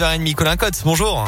Colin Cotte, bonjour.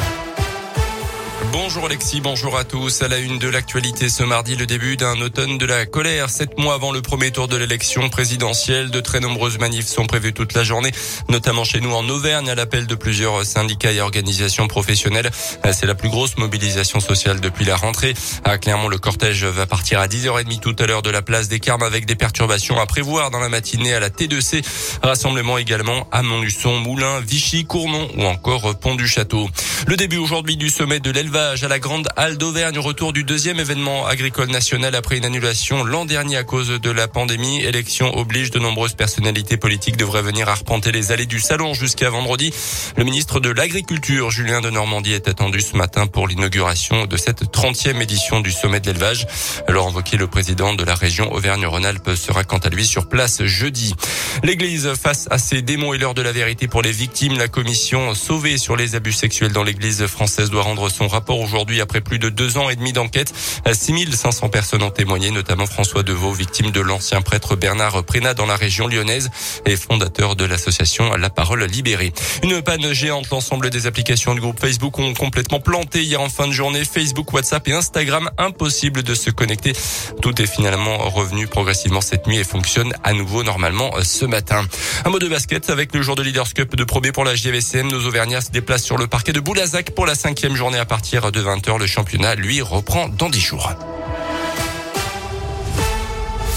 Bonjour Alexis, bonjour à tous. À la une de l'actualité ce mardi, le début d'un automne de la colère. Sept mois avant le premier tour de l'élection présidentielle, de très nombreuses manifs sont prévues toute la journée, notamment chez nous en Auvergne, à l'appel de plusieurs syndicats et organisations professionnelles. C'est la plus grosse mobilisation sociale depuis la rentrée. À Clermont, le cortège va partir à 10h30 tout à l'heure de la place des Carmes avec des perturbations à prévoir dans la matinée à la T2C. Rassemblement également à Montluçon, Moulins, Vichy, Cournon ou encore Pont du Château. Le début aujourd'hui du sommet de l'élevage à la Grande Halle d'Auvergne, retour du deuxième événement agricole national après une annulation l'an dernier à cause de la pandémie. Élection oblige, de nombreuses personnalités politiques devraient venir arpenter les allées du salon jusqu'à vendredi. Le ministre de l'Agriculture, Julien de Normandie, est attendu ce matin pour l'inauguration de cette 30e édition du sommet de l'élevage. Alors invoqué, le président de la région Auvergne-Rhône-Alpes sera quant à lui sur place jeudi. L'église face à ses démons et l'heure de la vérité pour les victimes. La commission sauvée sur les abus sexuels dans l'église française doit rendre son rapport aujourd'hui après plus de deux ans et demi d'enquête. 6500 personnes ont témoigné, notamment François Deveau, victime de l'ancien prêtre Bernard Prénat dans la région lyonnaise et fondateur de l'association La Parole Libérée. Une panne géante, l'ensemble des applications du groupe Facebook ont complètement planté hier en fin de journée. Facebook, WhatsApp et Instagram, impossible de se connecter. Tout est finalement revenu progressivement cette nuit et fonctionne à nouveau normalement matin. Un mot de basket avec le jour de Leaders Cup de Pro pour la JVCM. Nos Auvergnats se déplacent sur le parquet de Boulazac pour la cinquième journée à partir de 20h. Le championnat, lui, reprend dans 10 jours.